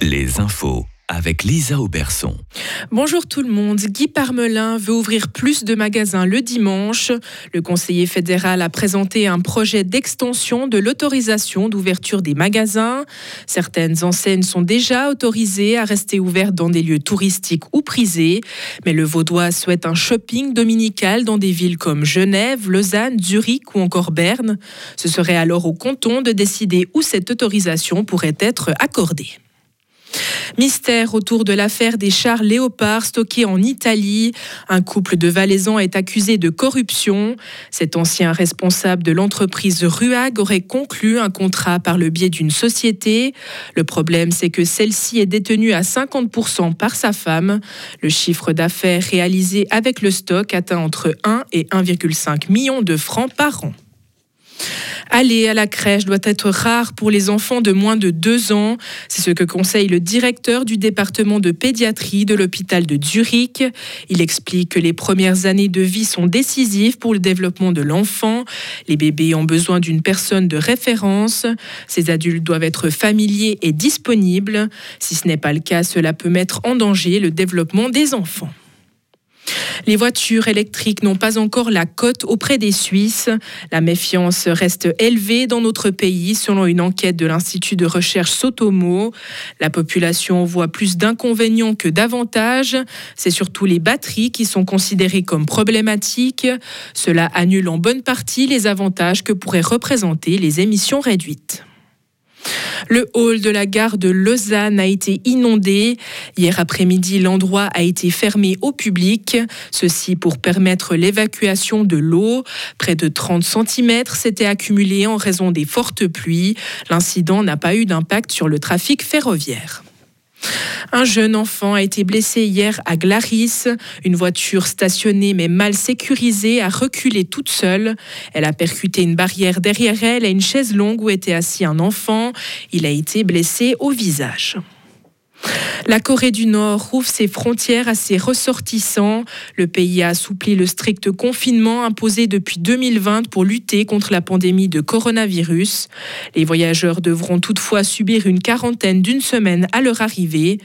les infos avec Lisa Auberson. Bonjour tout le monde. Guy Parmelin veut ouvrir plus de magasins le dimanche. Le conseiller fédéral a présenté un projet d'extension de l'autorisation d'ouverture des magasins. Certaines enseignes sont déjà autorisées à rester ouvertes dans des lieux touristiques ou prisés, mais le Vaudois souhaite un shopping dominical dans des villes comme Genève, Lausanne, Zurich ou encore Berne. Ce serait alors au canton de décider où cette autorisation pourrait être accordée. Mystère autour de l'affaire des chars léopards stockés en Italie. Un couple de Valaisans est accusé de corruption. Cet ancien responsable de l'entreprise Ruag aurait conclu un contrat par le biais d'une société. Le problème, c'est que celle-ci est détenue à 50% par sa femme. Le chiffre d'affaires réalisé avec le stock atteint entre 1 et 1,5 million de francs par an. Aller à la crèche doit être rare pour les enfants de moins de 2 ans. C'est ce que conseille le directeur du département de pédiatrie de l'hôpital de Zurich. Il explique que les premières années de vie sont décisives pour le développement de l'enfant. Les bébés ont besoin d'une personne de référence. Ces adultes doivent être familiers et disponibles. Si ce n'est pas le cas, cela peut mettre en danger le développement des enfants. Les voitures électriques n'ont pas encore la cote auprès des Suisses. La méfiance reste élevée dans notre pays selon une enquête de l'Institut de recherche Sotomo. La population voit plus d'inconvénients que d'avantages. C'est surtout les batteries qui sont considérées comme problématiques. Cela annule en bonne partie les avantages que pourraient représenter les émissions réduites. Le hall de la gare de Lausanne a été inondé. Hier après-midi, l'endroit a été fermé au public. Ceci pour permettre l'évacuation de l'eau. Près de 30 cm s'étaient accumulés en raison des fortes pluies. L'incident n'a pas eu d'impact sur le trafic ferroviaire. Un jeune enfant a été blessé hier à Glaris. Une voiture stationnée mais mal sécurisée a reculé toute seule. Elle a percuté une barrière derrière elle et une chaise longue où était assis un enfant. Il a été blessé au visage. La Corée du Nord rouvre ses frontières à ses ressortissants. Le pays a assoupli le strict confinement imposé depuis 2020 pour lutter contre la pandémie de coronavirus. Les voyageurs devront toutefois subir une quarantaine d'une semaine à leur arrivée.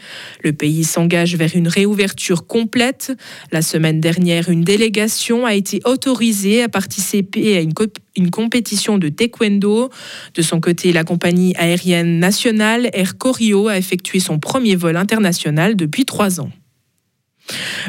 Le pays s'engage vers une réouverture complète. La semaine dernière, une délégation a été autorisée à participer à une une compétition de taekwondo. De son côté, la compagnie aérienne nationale Air Corio a effectué son premier vol international depuis trois ans.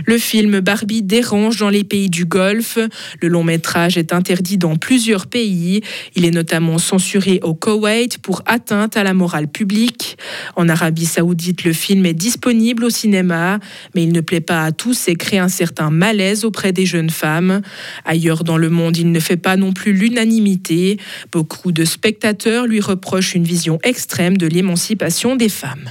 Le film Barbie dérange dans les pays du Golfe. Le long métrage est interdit dans plusieurs pays. Il est notamment censuré au Koweït pour atteinte à la morale publique. En Arabie saoudite, le film est disponible au cinéma, mais il ne plaît pas à tous et crée un certain malaise auprès des jeunes femmes. Ailleurs dans le monde, il ne fait pas non plus l'unanimité. Beaucoup de spectateurs lui reprochent une vision extrême de l'émancipation des femmes.